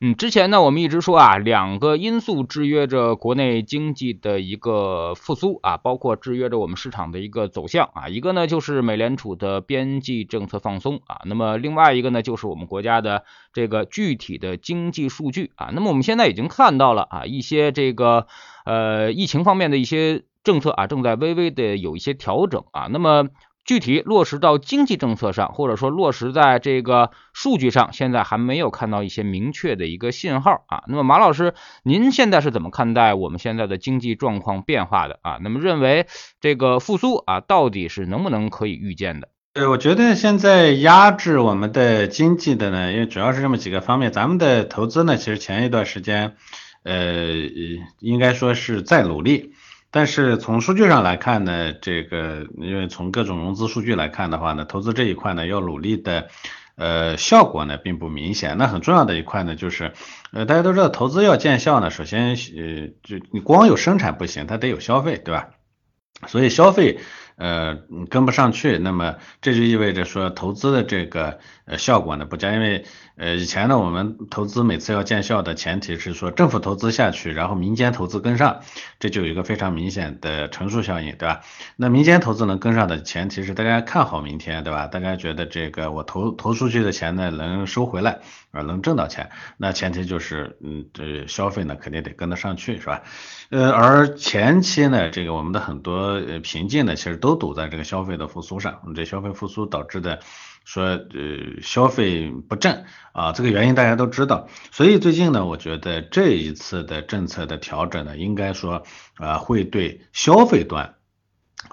嗯，之前呢，我们一直说啊，两个因素制约着国内经济的一个复苏啊，包括制约着我们市场的一个走向啊。一个呢就是美联储的边际政策放松啊，那么另外一个呢就是我们国家的这个具体的经济数据啊。那么我们现在已经看到了啊，一些这个呃疫情方面的一些政策啊，正在微微的有一些调整啊。那么具体落实到经济政策上，或者说落实在这个数据上，现在还没有看到一些明确的一个信号啊。那么马老师，您现在是怎么看待我们现在的经济状况变化的啊？那么认为这个复苏啊，到底是能不能可以预见的？对，我觉得现在压制我们的经济的呢，因为主要是这么几个方面。咱们的投资呢，其实前一段时间，呃，应该说是在努力。但是从数据上来看呢，这个因为从各种融资数据来看的话呢，投资这一块呢要努力的，呃，效果呢并不明显。那很重要的一块呢就是，呃，大家都知道投资要见效呢，首先呃就你光有生产不行，它得有消费，对吧？所以消费。呃，跟不上去，那么这就意味着说投资的这个呃效果呢不佳，因为呃以前呢我们投资每次要见效的前提是说政府投资下去，然后民间投资跟上，这就有一个非常明显的乘数效应，对吧？那民间投资能跟上的前提是大家看好明天，对吧？大家觉得这个我投投出去的钱呢能收回来，啊能挣到钱，那前提就是嗯这消费呢肯定得跟得上去，是吧？呃而前期呢这个我们的很多呃瓶颈呢其实都。都堵在这个消费的复苏上，这消费复苏导致的说呃消费不振啊，这个原因大家都知道，所以最近呢，我觉得这一次的政策的调整呢，应该说啊会对消费端。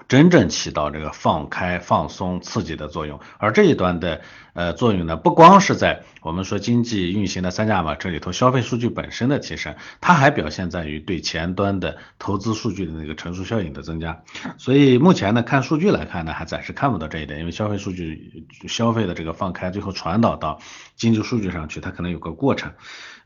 真正起到这个放开、放松、刺激的作用，而这一端的呃作用呢，不光是在我们说经济运行的三驾马车里头，消费数据本身的提升，它还表现在于对前端的投资数据的那个乘数效应的增加。所以目前呢，看数据来看呢，还暂时看不到这一点，因为消费数据、消费的这个放开，最后传导到经济数据上去，它可能有个过程。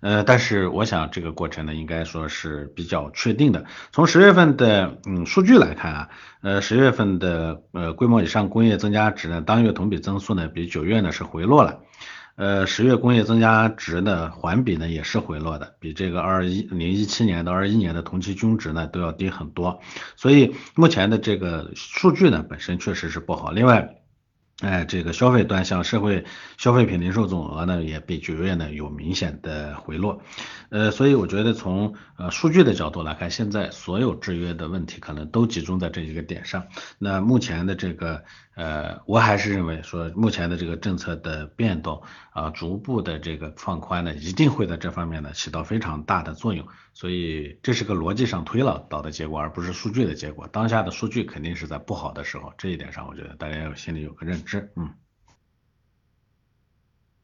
呃，但是我想这个过程呢，应该说是比较确定的。从十月份的嗯数据来看啊，呃十月份的呃规模以上工业增加值呢，当月同比增速呢比九月呢是回落了。呃十月工业增加值呢环比呢也是回落的，比这个二一零一七年到二一年的同期均值呢都要低很多。所以目前的这个数据呢本身确实是不好。另外。哎，这个消费端像社会消费品零售总额呢，也比九月呢有明显的回落，呃，所以我觉得从呃数据的角度来看，现在所有制约的问题可能都集中在这一个点上。那目前的这个呃，我还是认为说，目前的这个政策的变动啊，逐步的这个放宽呢，一定会在这方面呢起到非常大的作用。所以这是个逻辑上推导到的结果，而不是数据的结果。当下的数据肯定是在不好的时候，这一点上我觉得大家要心里有个认知，嗯。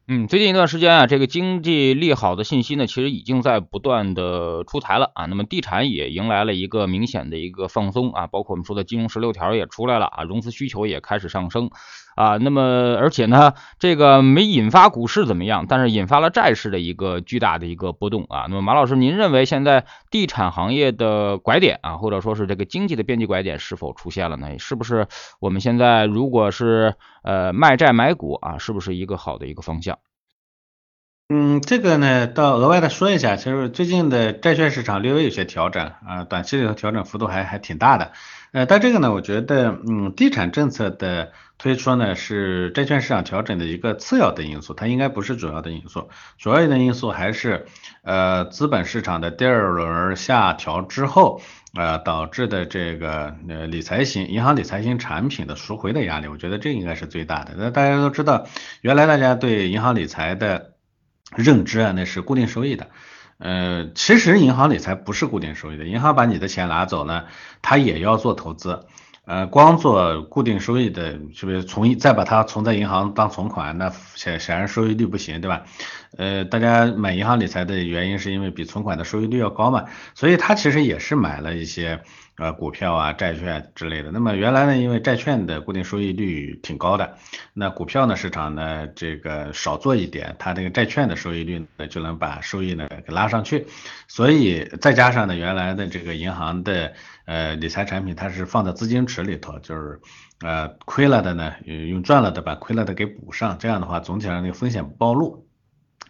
嗯，最近一段时间啊，这个经济利好的信息呢，其实已经在不断的出台了啊。那么地产也迎来了一个明显的一个放松啊，包括我们说的金融十六条也出来了啊，融资需求也开始上升啊。那么而且呢，这个没引发股市怎么样，但是引发了债市的一个巨大的一个波动啊。那么马老师，您认为现在地产行业的拐点啊，或者说是这个经济的边际拐点是否出现了呢？是不是我们现在如果是呃卖债买股啊，是不是一个好的一个方向？嗯，这个呢，到额外的说一下，其实最近的债券市场略微有些调整啊，短期里头调整幅度还还挺大的。呃，但这个呢，我觉得，嗯，地产政策的推出呢，是债券市场调整的一个次要的因素，它应该不是主要的因素。主要的因素还是呃资本市场的第二轮下调之后，呃导致的这个呃理财型银行理财型产品的赎回的压力，我觉得这应该是最大的。那大家都知道，原来大家对银行理财的认知啊，那是固定收益的，呃，其实银行理财不是固定收益的，银行把你的钱拿走呢，它也要做投资，呃，光做固定收益的，是不是存再把它存在银行当存款，那显显然收益率不行，对吧？呃，大家买银行理财的原因是因为比存款的收益率要高嘛，所以他其实也是买了一些呃股票啊、债券之类的。那么原来呢，因为债券的固定收益率挺高的，那股票呢市场呢这个少做一点，它这个债券的收益率呢就能把收益呢给拉上去。所以再加上呢原来的这个银行的呃理财产品它是放在资金池里头，就是呃亏了的呢用赚了的把亏了的给补上，这样的话总体上那个风险不暴露。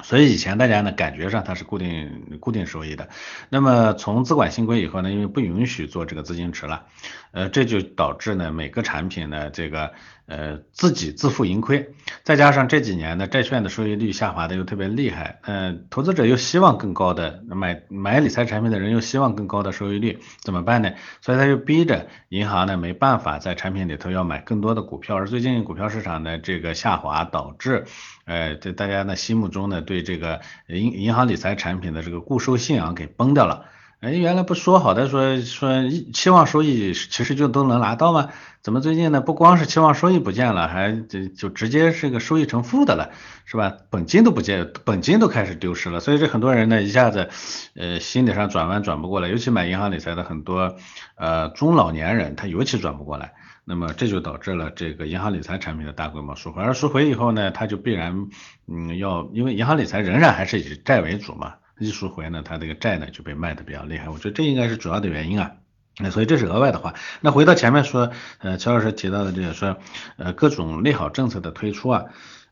所以以前大家呢感觉上它是固定固定收益的，那么从资管新规以后呢，因为不允许做这个资金池了，呃，这就导致呢每个产品呢这个呃自己自负盈亏，再加上这几年的债券的收益率下滑的又特别厉害，嗯，投资者又希望更高的买买理财产品的人又希望更高的收益率，怎么办呢？所以他就逼着银行呢没办法在产品里头要买更多的股票，而最近股票市场的这个下滑导致。哎，在大家呢心目中呢，对这个银银行理财产品的这个固收信仰给崩掉了。哎，原来不说好的说说期望收益其实就都能拿到吗？怎么最近呢？不光是期望收益不见了，还就就直接是个收益成负的了，是吧？本金都不见，本金都开始丢失了。所以这很多人呢一下子呃心理上转弯转不过来，尤其买银行理财的很多呃中老年人，他尤其转不过来。那么这就导致了这个银行理财产品的大规模赎回，而赎回以后呢，它就必然嗯要，因为银行理财仍然还是以债为主嘛，一赎回呢，它这个债呢就被卖的比较厉害，我觉得这应该是主要的原因啊，那所以这是额外的话。那回到前面说，呃，乔老师提到的这个说，呃，各种利好政策的推出啊。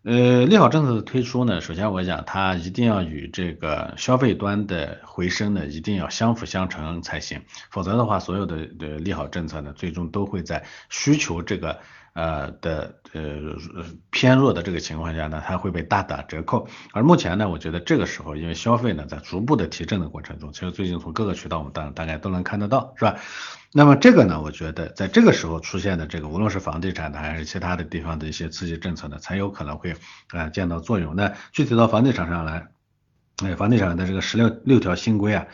呃，利好政策的推出呢，首先我讲它一定要与这个消费端的回升呢，一定要相辅相成才行，否则的话，所有的的利好政策呢，最终都会在需求这个。呃的呃偏弱的这个情况下呢，它会被大打折扣。而目前呢，我觉得这个时候，因为消费呢在逐步的提振的过程中，其实最近从各个渠道我们大大概都能看得到，是吧？那么这个呢，我觉得在这个时候出现的这个，无论是房地产的还是其他的地方的一些刺激政策呢，才有可能会啊见到作用。那具体到房地产上来，哎，房地产的这个十六六条新规啊。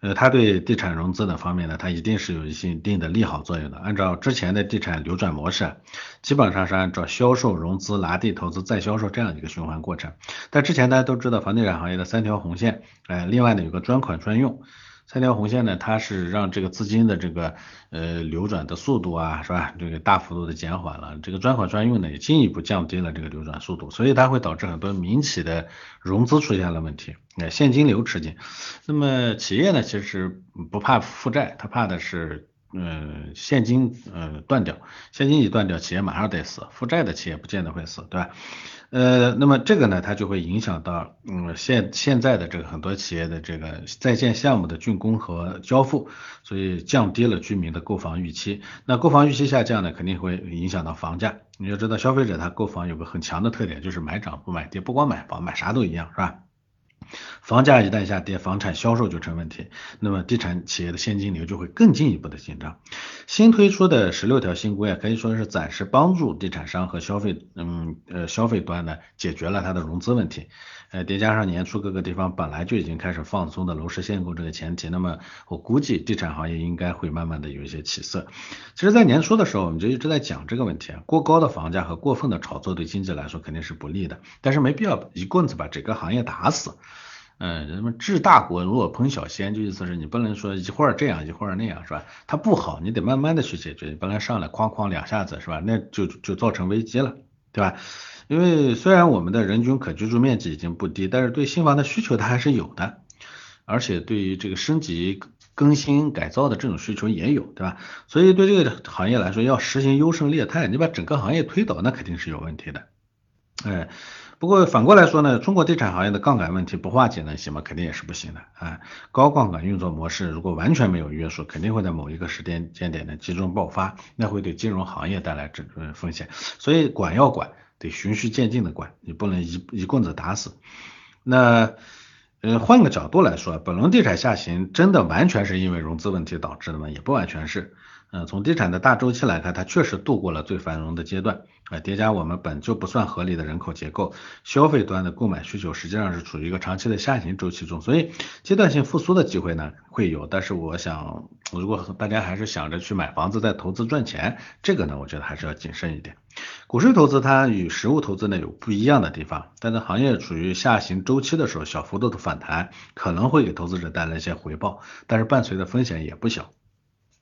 呃，它对地产融资的方面呢，它一定是有一些一定的利好作用的。按照之前的地产流转模式，基本上是按照销售、融资、拿地、投资、再销售这样一个循环过程。但之前大家都知道房地产行业的三条红线，哎，另外呢有个专款专用。三条红线呢，它是让这个资金的这个呃流转的速度啊，是吧？这个大幅度的减缓了。这个专款专用呢，也进一步降低了这个流转速度，所以它会导致很多民企的融资出现了问题，哎，现金流吃紧。那么企业呢，其实不怕负债，它怕的是。嗯，现金呃断掉，现金一断掉，企业马上得死。负债的企业不见得会死，对吧？呃，那么这个呢，它就会影响到嗯现现在的这个很多企业的这个在建项目的竣工和交付，所以降低了居民的购房预期。那购房预期下降呢，肯定会影响到房价。你要知道，消费者他购房有个很强的特点，就是买涨不买跌，不光买房，买啥都一样，是吧？房价一旦下跌，房产销售就成问题，那么地产企业的现金流就会更进一步的紧张。新推出的十六条新规啊，可以说是暂时帮助地产商和消费，嗯呃消费端呢解决了它的融资问题。呃，叠加上年初各个地方本来就已经开始放松的楼市限购这个前提，那么我估计地产行业应该会慢慢的有一些起色。其实，在年初的时候，我们就一直在讲这个问题啊，过高的房价和过分的炒作对经济来说肯定是不利的，但是没必要一棍子把整个行业打死。嗯，什么治大国如果烹小鲜，就意思是你不能说一会儿这样一会儿那样，是吧？它不好，你得慢慢的去解决，你不能上来哐哐两下子，是吧？那就就造成危机了，对吧？因为虽然我们的人均可居住面积已经不低，但是对新房的需求它还是有的，而且对于这个升级、更新、改造的这种需求也有，对吧？所以对这个行业来说，要实行优胜劣汰，你把整个行业推倒，那肯定是有问题的，哎。不过反过来说呢，中国地产行业的杠杆问题不化解能行吗？肯定也是不行的啊。高杠杆运作模式如果完全没有约束，肯定会在某一个时间间点的集中爆发，那会对金融行业带来这风险。所以管要管，得循序渐进的管，你不能一一棍子打死。那呃换个角度来说，本轮地产下行真的完全是因为融资问题导致的吗？也不完全是。嗯，从地产的大周期来看，它确实度过了最繁荣的阶段。啊，叠加我们本就不算合理的人口结构，消费端的购买需求实际上是处于一个长期的下行周期中，所以阶段性复苏的机会呢会有。但是我想，如果大家还是想着去买房子再投资赚钱，这个呢，我觉得还是要谨慎一点。股市投资它与实物投资呢有不一样的地方，但在行业处于下行周期的时候，小幅度的反弹可能会给投资者带来一些回报，但是伴随的风险也不小。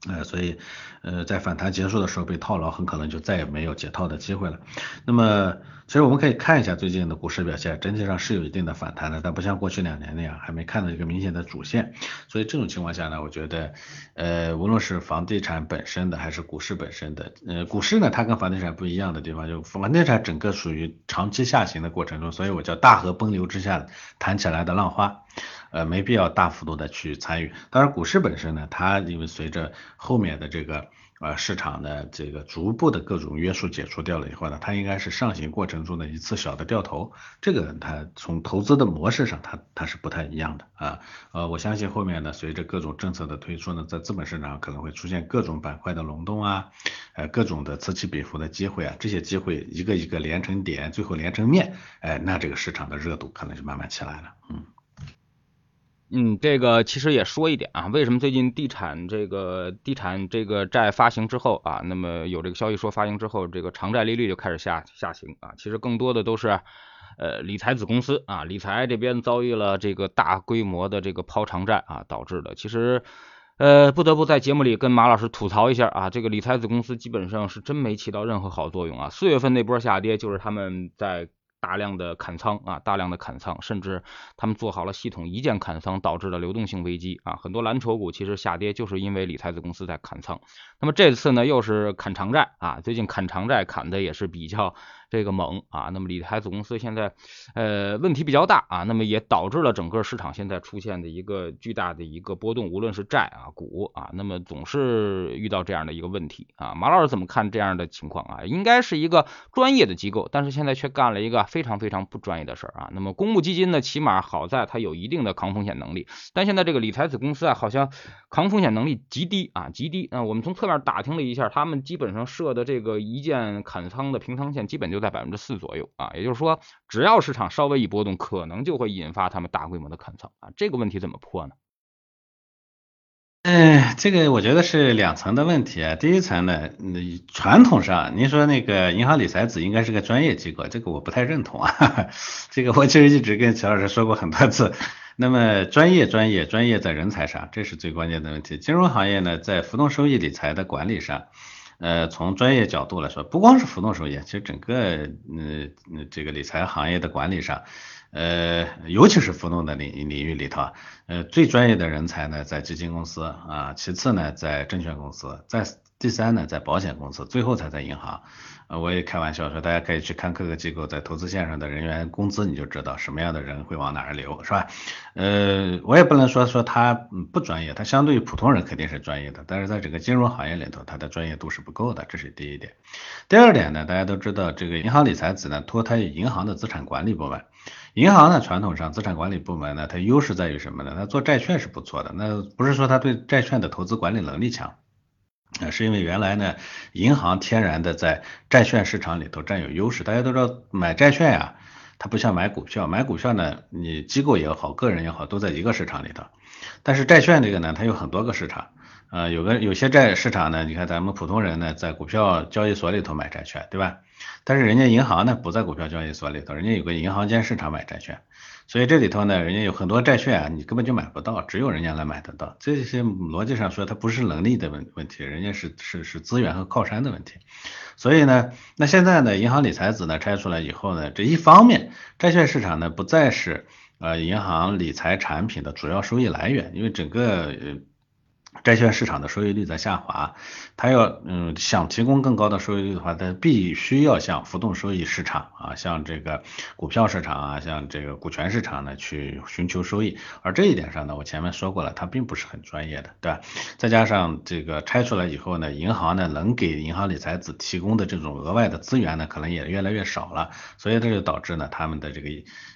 呃，所以，呃，在反弹结束的时候被套牢，很可能就再也没有解套的机会了。那么，其实我们可以看一下最近的股市表现，整体上是有一定的反弹的，但不像过去两年那样，还没看到一个明显的主线。所以这种情况下呢，我觉得，呃，无论是房地产本身的，还是股市本身的，呃，股市呢，它跟房地产不一样的地方，就房地产整个属于长期下行的过程中，所以我叫大河奔流之下弹起来的浪花。呃，没必要大幅度的去参与。当然，股市本身呢，它因为随着后面的这个呃市场的这个逐步的各种约束解除掉了以后呢，它应该是上行过程中的一次小的掉头。这个它从投资的模式上，它它是不太一样的啊。呃，我相信后面呢，随着各种政策的推出呢，在资本市场可能会出现各种板块的轮动啊，呃，各种的此起彼伏的机会啊。这些机会一个一个连成点，最后连成面，哎，那这个市场的热度可能就慢慢起来了。嗯。嗯，这个其实也说一点啊，为什么最近地产这个地产这个债发行之后啊，那么有这个消息说发行之后，这个偿债利率就开始下下行啊，其实更多的都是呃理财子公司啊，理财这边遭遇了这个大规模的这个抛偿债啊导致的。其实呃不得不在节目里跟马老师吐槽一下啊，这个理财子公司基本上是真没起到任何好作用啊。四月份那波下跌就是他们在。大量的砍仓啊，大量的砍仓，甚至他们做好了系统一键砍仓，导致了流动性危机啊。很多蓝筹股其实下跌就是因为理财子公司在砍仓。那么这次呢，又是砍长债啊，最近砍长债砍的也是比较。这个猛啊，那么理财子公司现在呃问题比较大啊，那么也导致了整个市场现在出现的一个巨大的一个波动，无论是债啊股啊，那么总是遇到这样的一个问题啊。马老师怎么看这样的情况啊？应该是一个专业的机构，但是现在却干了一个非常非常不专业的事儿啊。那么公募基金呢，起码好在它有一定的抗风险能力，但现在这个理财子公司啊，好像抗风险能力极低啊，极低啊。我们从侧面打听了一下，他们基本上设的这个一键砍仓的平仓线，基本就。就在百分之四左右啊，也就是说，只要市场稍微一波动，可能就会引发他们大规模的砍仓啊。这个问题怎么破呢？嗯，这个我觉得是两层的问题啊。第一层呢，传统上您说那个银行理财子应该是个专业机构，这个我不太认同啊。这个我其实一直跟乔老师说过很多次。那么专业专业专业在人才上，这是最关键的问题。金融行业呢，在浮动收益理财的管理上。呃，从专业角度来说，不光是浮动收益，其实整个呃这个理财行业的管理上，呃，尤其是浮动的领领域里头，呃，最专业的人才呢在基金公司啊，其次呢在证券公司，在第三呢在保险公司，最后才在银行。呃，我也开玩笑说，大家可以去看各个机构在投资线上的人员工资，你就知道什么样的人会往哪儿流，是吧？呃，我也不能说说他不专业，他相对于普通人肯定是专业的，但是在整个金融行业里头，他的专业度是不够的，这是第一点。第二点呢，大家都知道，这个银行理财子呢脱胎于银行的资产管理部门，银行呢传统上资产管理部门呢，它优势在于什么呢？它做债券是不错的，那不是说它对债券的投资管理能力强。啊，是因为原来呢，银行天然的在债券市场里头占有优势。大家都知道，买债券呀，它不像买股票，买股票呢，你机构也好，个人也好，都在一个市场里头。但是债券这个呢，它有很多个市场。呃，有个有些债市场呢，你看咱们普通人呢，在股票交易所里头买债券，对吧？但是人家银行呢，不在股票交易所里头，人家有个银行间市场买债券。所以这里头呢，人家有很多债券啊，你根本就买不到，只有人家来买得到。这些逻辑上说，它不是能力的问问题，人家是是是资源和靠山的问题。所以呢，那现在呢，银行理财子呢拆出来以后呢，这一方面，债券市场呢不再是呃银行理财产品的主要收益来源，因为整个。债券市场的收益率在下滑，它要嗯想提供更高的收益率的话，它必须要向浮动收益市场啊，像这个股票市场啊，像这个股权市场呢去寻求收益。而这一点上呢，我前面说过了，它并不是很专业的，对吧？再加上这个拆出来以后呢，银行呢能给银行理财子提供的这种额外的资源呢，可能也越来越少了，所以这就导致呢他们的这个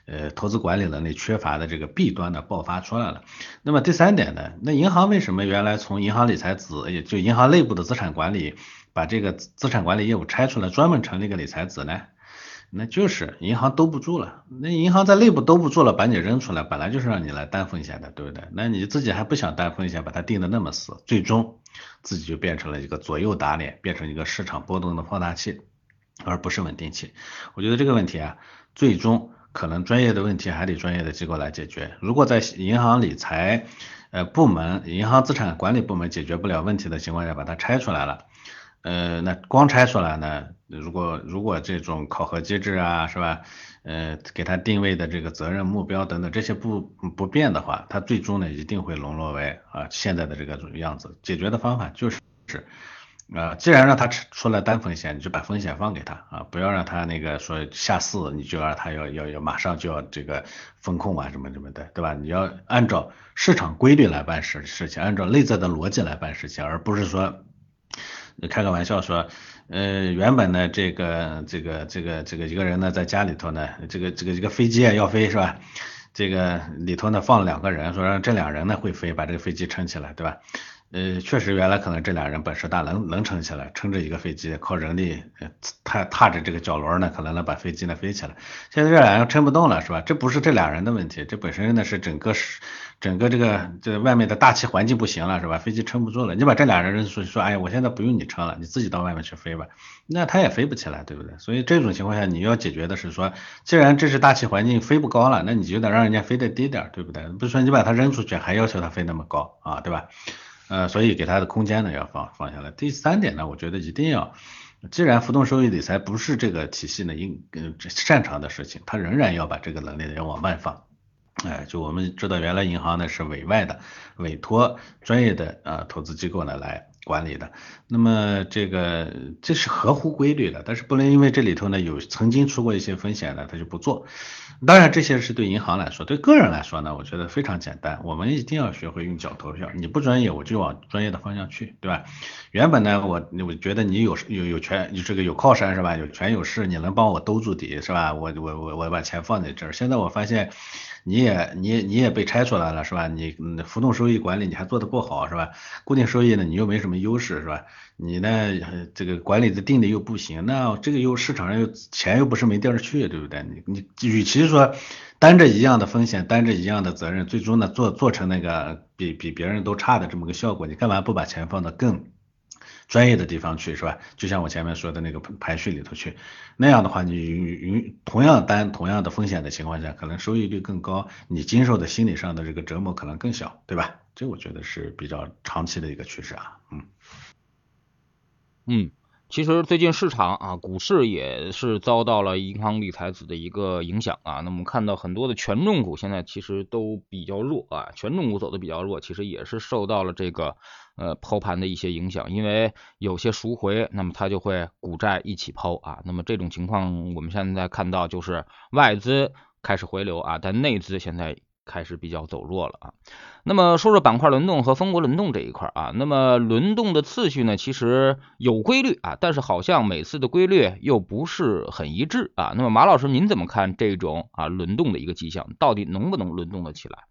呃投资管理能力缺乏的这个弊端呢爆发出来了。那么第三点呢，那银行为什么原来从银行理财子，也就银行内部的资产管理，把这个资产管理业务拆出来，专门成立个理财子呢？那就是银行兜不住了。那银行在内部兜不住了，把你扔出来，本来就是让你来担风险的，对不对？那你自己还不想担风险，把它定的那么死，最终自己就变成了一个左右打脸，变成一个市场波动的放大器，而不是稳定器。我觉得这个问题啊，最终可能专业的问题还得专业的机构来解决。如果在银行理财，呃部门，银行资产管理部门解决不了问题的情况下，把它拆出来了。呃，那光拆出来呢？如果如果这种考核机制啊，是吧？呃，给他定位的这个责任目标等等这些不不变的话，他最终呢一定会沦落为啊现在的这个样子。解决的方法就是是，啊，既然让他出出来担风险，你就把风险放给他啊，不要让他那个说下四，你就让他要要要马上就要这个风控啊什么什么的，对吧？你要按照市场规律来办事事情，按照内在的逻辑来办事情，而不是说。开个玩笑说，呃，原本呢，这个这个这个这个一个人呢，在家里头呢，这个这个这个飞机啊要飞是吧？这个里头呢放了两个人，说让这两人呢会飞，把这个飞机撑起来，对吧？呃，确实原来可能这俩人本事大，能能撑起来，撑着一个飞机，靠人力呃踏踏着这个脚轮呢，可能能把飞机呢飞起来。现在这俩人撑不动了，是吧？这不是这俩人的问题，这本身呢是整个是。整个这个这外面的大气环境不行了，是吧？飞机撑不住了，你把这俩人说说，哎呀，我现在不用你撑了，你自己到外面去飞吧，那他也飞不起来，对不对？所以这种情况下，你要解决的是说，既然这是大气环境飞不高了，那你就得让人家飞得低点，对不对？不是说你把他扔出去，还要求他飞那么高啊，对吧？呃，所以给他的空间呢要放放下来。第三点呢，我觉得一定要，既然浮动收益理财不是这个体系呢应呃擅长的事情，他仍然要把这个能力呢要往外放。哎，就我们知道，原来银行呢是委外的，委托专业的啊投资机构呢来管理的。那么这个这是合乎规律的，但是不能因为这里头呢有曾经出过一些风险呢，他就不做。当然这些是对银行来说，对个人来说呢，我觉得非常简单。我们一定要学会用脚投票。你不专业，我就往专业的方向去，对吧？原本呢，我我觉得你有有有权，你这个有靠山是吧？有权有势，你能帮我兜住底是吧？我我我我把钱放在这儿。现在我发现。你也你你也被拆出来了是吧？你浮动收益管理你还做得不好是吧？固定收益呢你又没什么优势是吧？你呢这个管理的定的又不行，那这个又市场上又钱又不是没地儿去，对不对？你你与其说担着一样的风险，担着一样的责任，最终呢做做成那个比比别人都差的这么个效果，你干嘛不把钱放到更？专业的地方去是吧？就像我前面说的那个排序里头去，那样的话，你与与同样担同样的风险的情况下，可能收益率更高，你经受的心理上的这个折磨可能更小，对吧？这我觉得是比较长期的一个趋势啊，嗯，嗯。其实最近市场啊，股市也是遭到了银行理财子的一个影响啊。那么看到很多的权重股现在其实都比较弱啊，权重股走的比较弱，其实也是受到了这个呃抛盘的一些影响，因为有些赎回，那么它就会股债一起抛啊。那么这种情况我们现在看到就是外资开始回流啊，但内资现在。开始比较走弱了啊，那么说说板块轮动和风格轮动这一块啊，那么轮动的次序呢，其实有规律啊，但是好像每次的规律又不是很一致啊。那么马老师您怎么看这种啊轮动的一个迹象，到底能不能轮动的起来？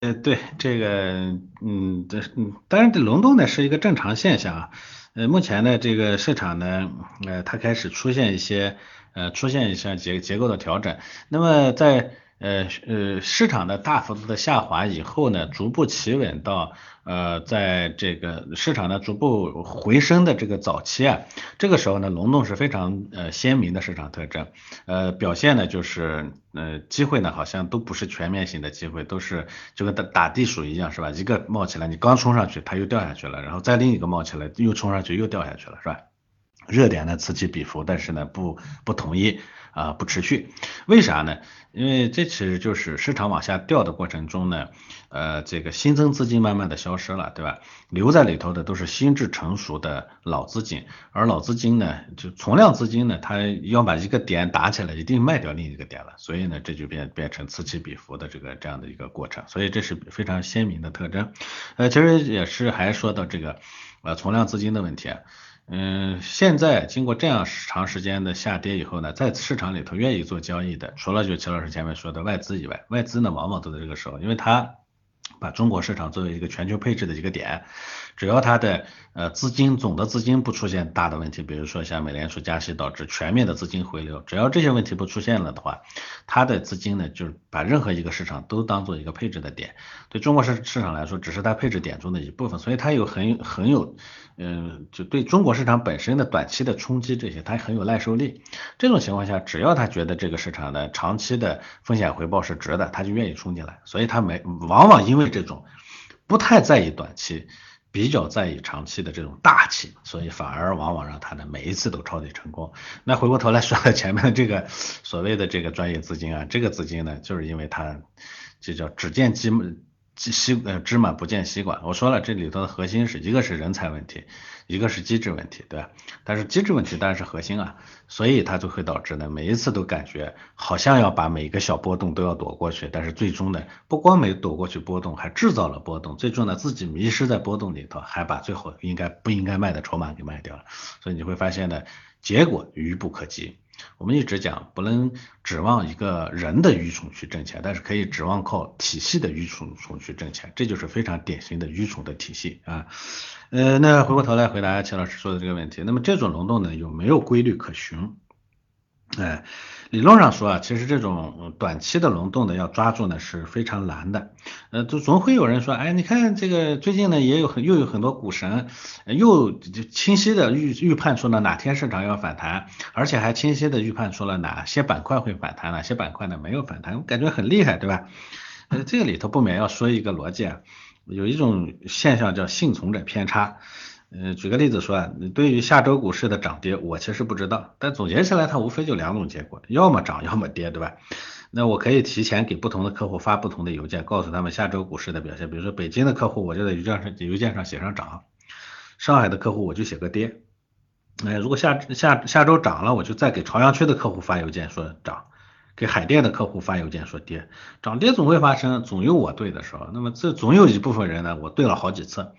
呃，对这个，嗯，这嗯，当然这轮动呢是一个正常现象啊。呃，目前呢这个市场呢，呃，它开始出现一些呃出现一些结结构的调整，那么在呃呃，市场的大幅度的下滑以后呢，逐步企稳到呃，在这个市场的逐步回升的这个早期啊，这个时候呢，龙洞是非常呃鲜明的市场特征，呃，表现呢就是呃机会呢好像都不是全面性的机会，都是就跟打打地鼠一样是吧？一个冒起来，你刚冲上去，它又掉下去了，然后再另一个冒起来，又冲上去又掉下去了，是吧？热点呢此起彼伏，但是呢不不统一。啊，不持续，为啥呢？因为这其实就是市场往下掉的过程中呢，呃，这个新增资金慢慢的消失了，对吧？留在里头的都是心智成熟的老资金，而老资金呢，就存量资金呢，它要把一个点打起来，一定卖掉另一个点了，所以呢，这就变变成此起彼伏的这个这样的一个过程，所以这是非常鲜明的特征。呃，其实也是还说到这个呃存量资金的问题啊。嗯，现在经过这样长时间的下跌以后呢，在市场里头愿意做交易的，除了就齐老师前面说的外资以外，外资呢往往都在这个时候，因为它。把中国市场作为一个全球配置的一个点，只要它的呃资金总的资金不出现大的问题，比如说像美联储加息导致全面的资金回流，只要这些问题不出现了的话，它的资金呢就是把任何一个市场都当做一个配置的点，对中国市市场来说只是它配置点中的一部分，所以它有很很有嗯就对中国市场本身的短期的冲击这些它很有耐受力。这种情况下，只要他觉得这个市场的长期的风险回报是值的，他就愿意冲进来，所以他没往往因因为这种不太在意短期。比较在意长期的这种大气，所以反而往往让他的每一次都抄底成功。那回过头来说前面这个所谓的这个专业资金啊，这个资金呢，就是因为它就叫只见鸡西呃芝麻不见西瓜，我说了这里头的核心是一个是人才问题，一个是机制问题，对吧？但是机制问题当然是核心啊，所以它就会导致呢每一次都感觉好像要把每一个小波动都要躲过去，但是最终呢不光没躲过去波动，还制造了波动，最终呢自己迷失在波动里头，还把最后应该不应该卖的筹码给卖掉了，所以你会发现呢结果愚不可及。我们一直讲，不能指望一个人的愚蠢去挣钱，但是可以指望靠体系的愚蠢去挣钱，这就是非常典型的愚蠢的体系啊。呃，那回过头来回答秦老师说的这个问题，那么这种龙洞呢，有没有规律可循？哎。理论上说啊，其实这种短期的轮动的要抓住呢是非常难的。呃，就总会有人说，哎，你看这个最近呢也有很又有很多股神又清晰的预预判出了哪天市场要反弹，而且还清晰的预判出了哪些板块会反弹，哪些板块呢没有反弹，我感觉很厉害，对吧？呃，这个里头不免要说一个逻辑啊，有一种现象叫幸存者偏差。嗯，举个例子说，你对于下周股市的涨跌，我其实不知道，但总结下来，它无非就两种结果，要么涨，要么跌，对吧？那我可以提前给不同的客户发不同的邮件，告诉他们下周股市的表现。比如说北京的客户，我就在邮件上邮件上写上涨；上海的客户，我就写个跌。哎，如果下下下周涨了，我就再给朝阳区的客户发邮件说涨，给海淀的客户发邮件说跌。涨跌总会发生，总有我对的时候。那么这总有一部分人呢，我对了好几次。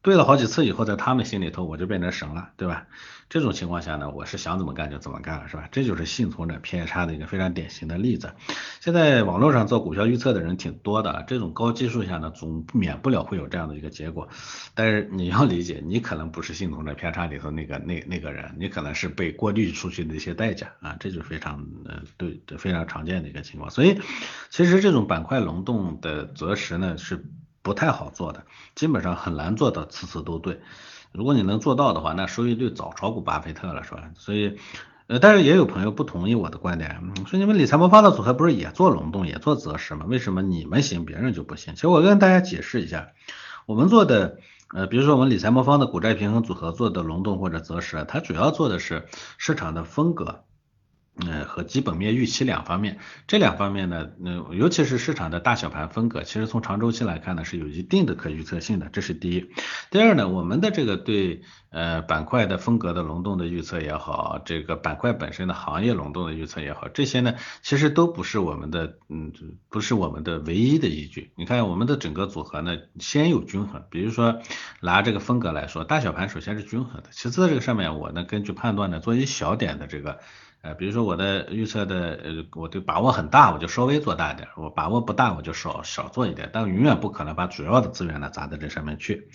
对了好几次以后，在他们心里头我就变成神了，对吧？这种情况下呢，我是想怎么干就怎么干了，是吧？这就是幸存者偏差的一个非常典型的例子。现在网络上做股票预测的人挺多的，这种高基数下呢，总免不了会有这样的一个结果。但是你要理解，你可能不是幸存者偏差里头那个那那个人，你可能是被过滤出去的一些代价啊，这就非常呃对非常常见的一个情况。所以其实这种板块轮动的择时呢是。不太好做的，基本上很难做到次次都对。如果你能做到的话，那收益率早超过巴菲特了，是吧？所以，呃，但是也有朋友不同意我的观点，说你们理财魔方的组合不是也做轮动，也做择时吗？为什么你们行，别人就不行？其实我跟大家解释一下，我们做的，呃，比如说我们理财魔方的股债平衡组合做的轮动或者择时，它主要做的是市场的风格。嗯，和基本面预期两方面，这两方面呢，嗯，尤其是市场的大小盘风格，其实从长周期来看呢，是有一定的可预测性的，这是第一。第二呢，我们的这个对呃板块的风格的轮动的预测也好，这个板块本身的行业轮动的预测也好，这些呢，其实都不是我们的，嗯，不是我们的唯一的依据。你看我们的整个组合呢，先有均衡，比如说拿这个风格来说，大小盘首先是均衡的，其次这个上面我呢根据判断呢，做一小点的这个。呃，比如说我的预测的，呃，我对把握很大，我就稍微做大一点；我把握不大，我就少少做一点。但永远不可能把主要的资源呢砸在这上面去。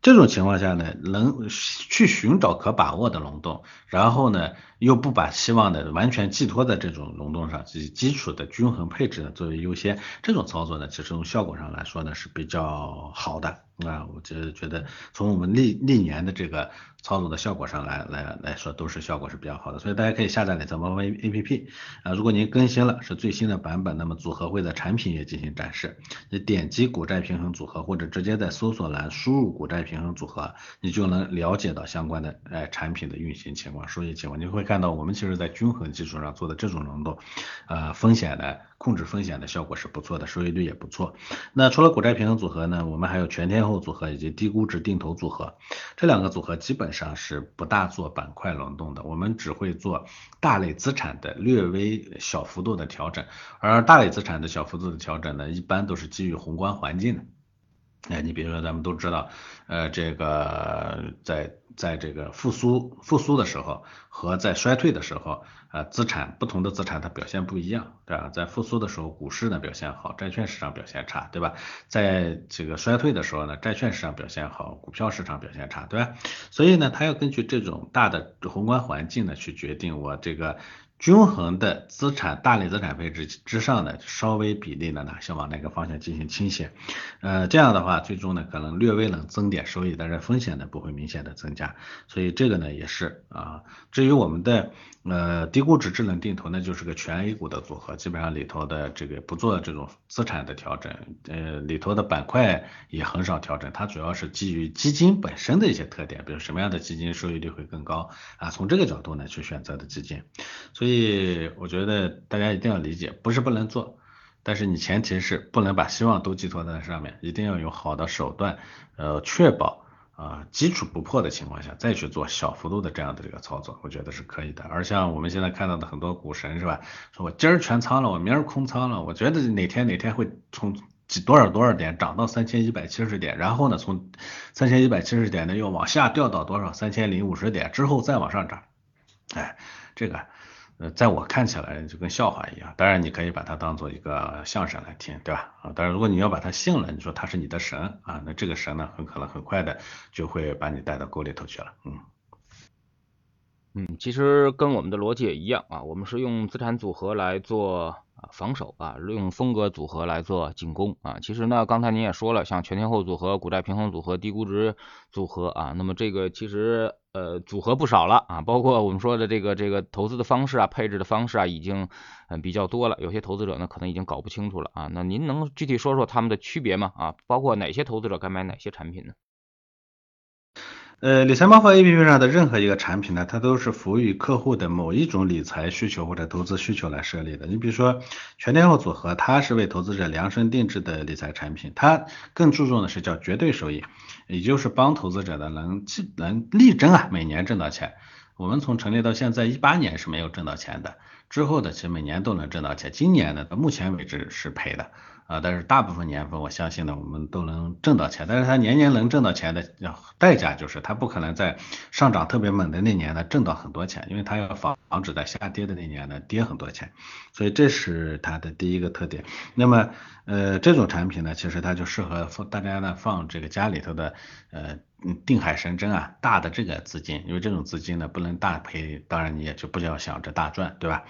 这种情况下呢，能去寻找可把握的龙洞，然后呢，又不把希望呢完全寄托在这种龙洞上，以基础的均衡配置呢作为优先。这种操作呢，其实从效果上来说呢是比较好的。啊，我就觉得从我们历历年的这个操作的效果上来来来说，都是效果是比较好的，所以大家可以下载理财魔方 A P P 啊。如果您更新了是最新的版本，那么组合会在产品也进行展示，你点击股债平衡组合，或者直接在搜索栏输入股债平衡组合，你就能了解到相关的哎产品的运行情况、收益情况。你会看到我们其实在均衡基础上做的这种轮动，呃，风险的。控制风险的效果是不错的，收益率也不错。那除了股债平衡组合呢，我们还有全天候组合以及低估值定投组合。这两个组合基本上是不大做板块轮动的，我们只会做大类资产的略微小幅度的调整。而大类资产的小幅度的调整呢，一般都是基于宏观环境的。哎，你比如说咱们都知道，呃，这个在在这个复苏复苏的时候和在衰退的时候。呃，资产不同的资产它表现不一样，对吧？在复苏的时候，股市呢表现好，债券市场表现差，对吧？在这个衰退的时候呢，债券市场表现好，股票市场表现差，对吧？所以呢，它要根据这种大的宏观环境呢去决定我这个均衡的资产大类资产配置之上呢，稍微比例的呢，想往那个方向进行倾斜，呃，这样的话，最终呢，可能略微能增点收益，但是风险呢不会明显的增加，所以这个呢也是啊。至于我们的呃低估值智能定投呢，就是个全 A 股的组合，基本上里头的这个不做这种资产的调整，呃，里头的板块也很少调整，它主要是基于基金本身的一些特点，比如什么样的基金收益率会更高啊，从这个角度呢去选择的基金，所以。所以我觉得大家一定要理解，不是不能做，但是你前提是不能把希望都寄托在上面，一定要有好的手段，呃，确保啊基础不破的情况下再去做小幅度的这样的这个操作，我觉得是可以的。而像我们现在看到的很多股神是吧，说我今儿全仓了，我明儿空仓了，我觉得哪天哪天会从几多少多少点涨到三千一百七十点，然后呢从三千一百七十点呢又往下掉到多少三千零五十点之后再往上涨，哎，这个。呃，在我看起来就跟笑话一样，当然你可以把它当做一个相声来听，对吧？啊，当然如果你要把它信了，你说他是你的神啊，那这个神呢，很可能很快的就会把你带到沟里头去了，嗯。嗯，其实跟我们的逻辑也一样啊，我们是用资产组合来做防守啊，用风格组合来做进攻啊。其实呢，刚才您也说了，像全天候组合、股债平衡组合、低估值组合啊，那么这个其实。呃，组合不少了啊，包括我们说的这个这个投资的方式啊，配置的方式啊，已经嗯比较多了。有些投资者呢，可能已经搞不清楚了啊。那您能具体说说他们的区别吗？啊，包括哪些投资者该买哪些产品呢？呃，理财猫和 APP 上的任何一个产品呢，它都是服务于客户的某一种理财需求或者投资需求来设立的。你比如说全天候组合，它是为投资者量身定制的理财产品，它更注重的是叫绝对收益，也就是帮投资者呢能既能力争啊每年挣到钱。我们从成立到现在一八年是没有挣到钱的，之后的其实每年都能挣到钱，今年呢到目前为止是赔的。啊，但是大部分年份，我相信呢，我们都能挣到钱。但是它年年能挣到钱的代价就是，它不可能在上涨特别猛的那年呢挣到很多钱，因为它要防防止在下跌的那年呢跌很多钱。所以这是它的第一个特点。那么，呃，这种产品呢，其实它就适合放大家呢放这个家里头的呃定海神针啊大的这个资金，因为这种资金呢不能大赔，当然你也就不要想着大赚，对吧？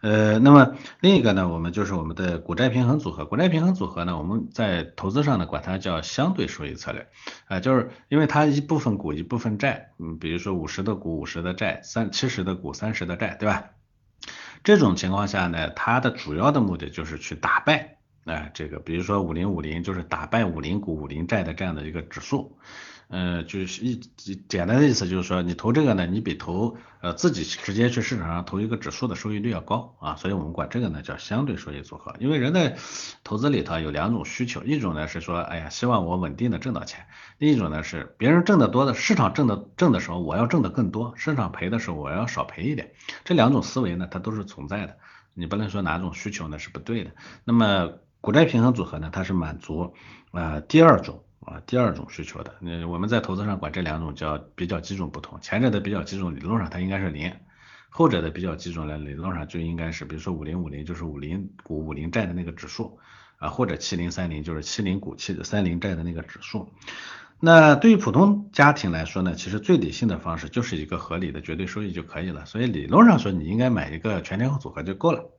呃，那么另一个呢，我们就是我们的股债平衡组合。股债平衡组合呢，我们在投资上呢，管它叫相对收益策略，啊，就是因为它一部分股一部分债，嗯，比如说五十的股五十的债，三七十的股三十的债，对吧？这种情况下呢，它的主要的目的就是去打败，哎，这个比如说五零五零就是打败五零股五零债的这样的一个指数。嗯，就是一简单的意思就是说，你投这个呢，你比投呃自己直接去市场上投一个指数的收益率要高啊，所以我们管这个呢叫相对收益组合。因为人在投资里头有两种需求，一种呢是说，哎呀，希望我稳定的挣到钱；另一种呢是别人挣得多的，市场挣的挣的时候，我要挣得更多；市场赔的时候，我要少赔一点。这两种思维呢，它都是存在的，你不能说哪种需求呢是不对的。那么股债平衡组合呢，它是满足啊第二种。啊，第二种需求的，那我们在投资上管这两种叫比较基准不同。前者的比较基准理论上它应该是零，后者的比较基准呢理论上就应该是，比如说五零五零就是五零股五零债的那个指数啊，或者七零三零就是七零股七三零债的那个指数。那对于普通家庭来说呢，其实最理性的方式就是一个合理的绝对收益就可以了。所以理论上说，你应该买一个全天候组合就够了。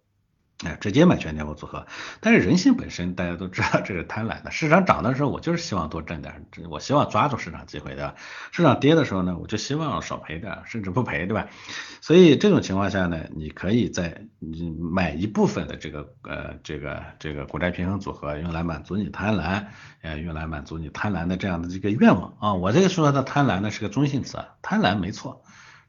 哎，直接买全天候组合，但是人性本身大家都知道这是贪婪的。市场涨的时候，我就是希望多挣点，我希望抓住市场机会，对吧？市场跌的时候呢，我就希望少赔点，甚至不赔，对吧？所以这种情况下呢，你可以在你买一部分的这个呃这个这个股债平衡组合，用来满足你贪婪，呃，用来满足你贪婪的这样的这个愿望啊。我这个说的贪婪呢是个中性词，贪婪没错。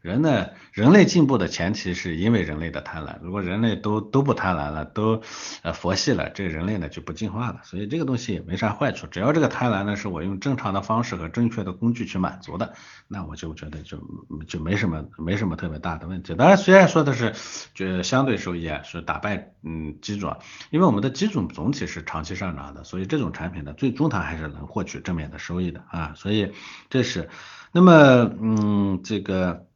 人呢，人类进步的前提是因为人类的贪婪。如果人类都都不贪婪了，都呃佛系了，这个人类呢就不进化了。所以这个东西也没啥坏处，只要这个贪婪呢是我用正常的方式和正确的工具去满足的，那我就觉得就就没什么没什么特别大的问题。当然，虽然说的是就相对收益啊是打败嗯基准，因为我们的基准总体是长期上涨的，所以这种产品呢最终它还是能获取正面的收益的啊。所以这是那么嗯这个。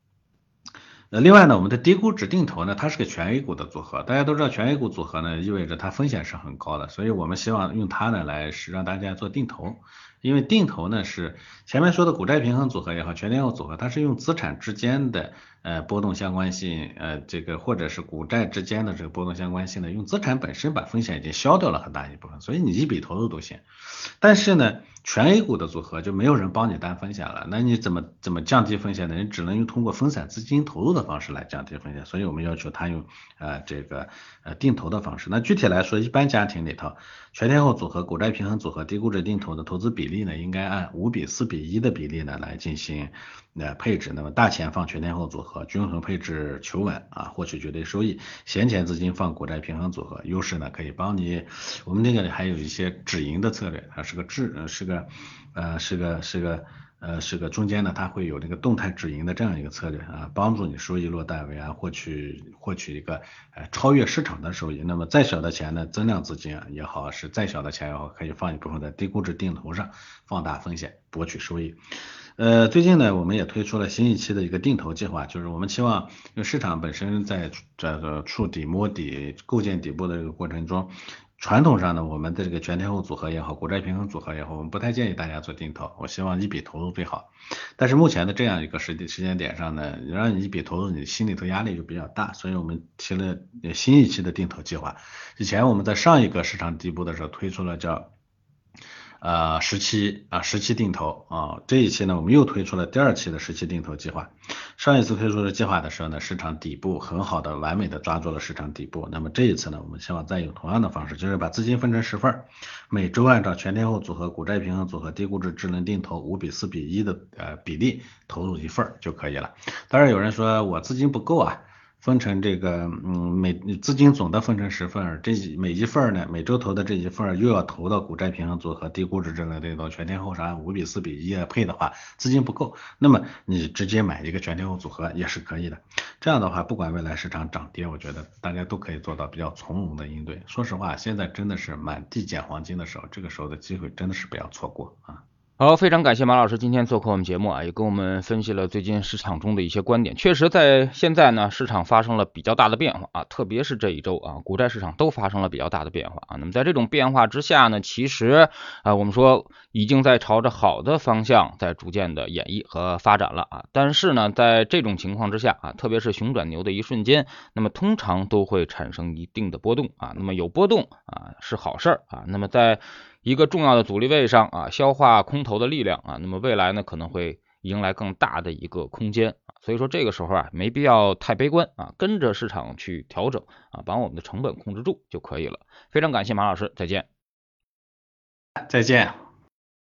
呃，另外呢，我们的低估值定投呢，它是个全 A 股的组合，大家都知道全 A 股组合呢，意味着它风险是很高的，所以我们希望用它呢来是让大家做定投。因为定投呢是前面说的股债平衡组合也好，全天候组合，它是用资产之间的呃波动相关性，呃这个或者是股债之间的这个波动相关性呢，用资产本身把风险已经消掉了很大一部分，所以你一笔投入都行。但是呢，全 A 股的组合就没有人帮你担风险了，那你怎么怎么降低风险呢？你只能用通过分散资金投入的方式来降低风险，所以我们要求他用呃这个呃定投的方式。那具体来说，一般家庭里头，全天候组合、股债平衡组合、低估值定投的投资比例呢，应该按五比四比一的比例呢来进行呃配置。那么大钱放全天候组合，均衡配置求稳啊，获取绝对收益；闲钱资金放股债平衡组合，优势呢可以帮你。我们那个还有一些止盈的策略，啊是个止，是个呃是个是个呃是个中间呢，它会有那个动态止盈的这样一个策略啊，帮助你收益落袋为安，获取获取一个呃超越市场的收益。那么再小的钱呢，增量资金也好，是再小的钱也好，可以放一部分在低估值定投上，放大风险，博取收益。呃，最近呢，我们也推出了新一期的一个定投计划，就是我们期望，因为市场本身在这个触底摸底、构建底部的这个过程中。传统上呢，我们的这个全天候组合也好，国债平衡组合也好，我们不太建议大家做定投。我希望一笔投入最好。但是目前的这样一个时时间点上呢，让你一笔投入，你心里头压力就比较大，所以我们提了新一期的定投计划。以前我们在上一个市场底部的时候推出了叫。呃，十期啊，十期定投啊，这一期呢，我们又推出了第二期的十期定投计划。上一次推出的计划的时候呢，市场底部很好的、完美的抓住了市场底部。那么这一次呢，我们希望再用同样的方式，就是把资金分成十份，每周按照全天候组合、股债平衡组合、低估值智能定投五比四比一的呃比例投入一份就可以了。当然有人说我资金不够啊。分成这个，嗯，每资金总的分成十份，这几每一份呢，每周投的这一份又要投到股债平衡组合、低估值智能定投、全天候上按五比四比一配的话，资金不够，那么你直接买一个全天候组合也是可以的。这样的话，不管未来市场涨跌，我觉得大家都可以做到比较从容的应对。说实话，现在真的是满地捡黄金的时候，这个时候的机会真的是不要错过啊。好，非常感谢马老师今天做客我们节目啊，也跟我们分析了最近市场中的一些观点。确实，在现在呢，市场发生了比较大的变化啊，特别是这一周啊，股债市场都发生了比较大的变化啊。那么在这种变化之下呢，其实啊，我们说已经在朝着好的方向在逐渐的演绎和发展了啊。但是呢，在这种情况之下啊，特别是熊转牛的一瞬间，那么通常都会产生一定的波动啊。那么有波动啊是好事儿啊。那么在一个重要的阻力位上啊，消化空头的力量啊，那么未来呢可能会迎来更大的一个空间啊，所以说这个时候啊没必要太悲观啊，跟着市场去调整啊，把我们的成本控制住就可以了。非常感谢马老师，再见。再见。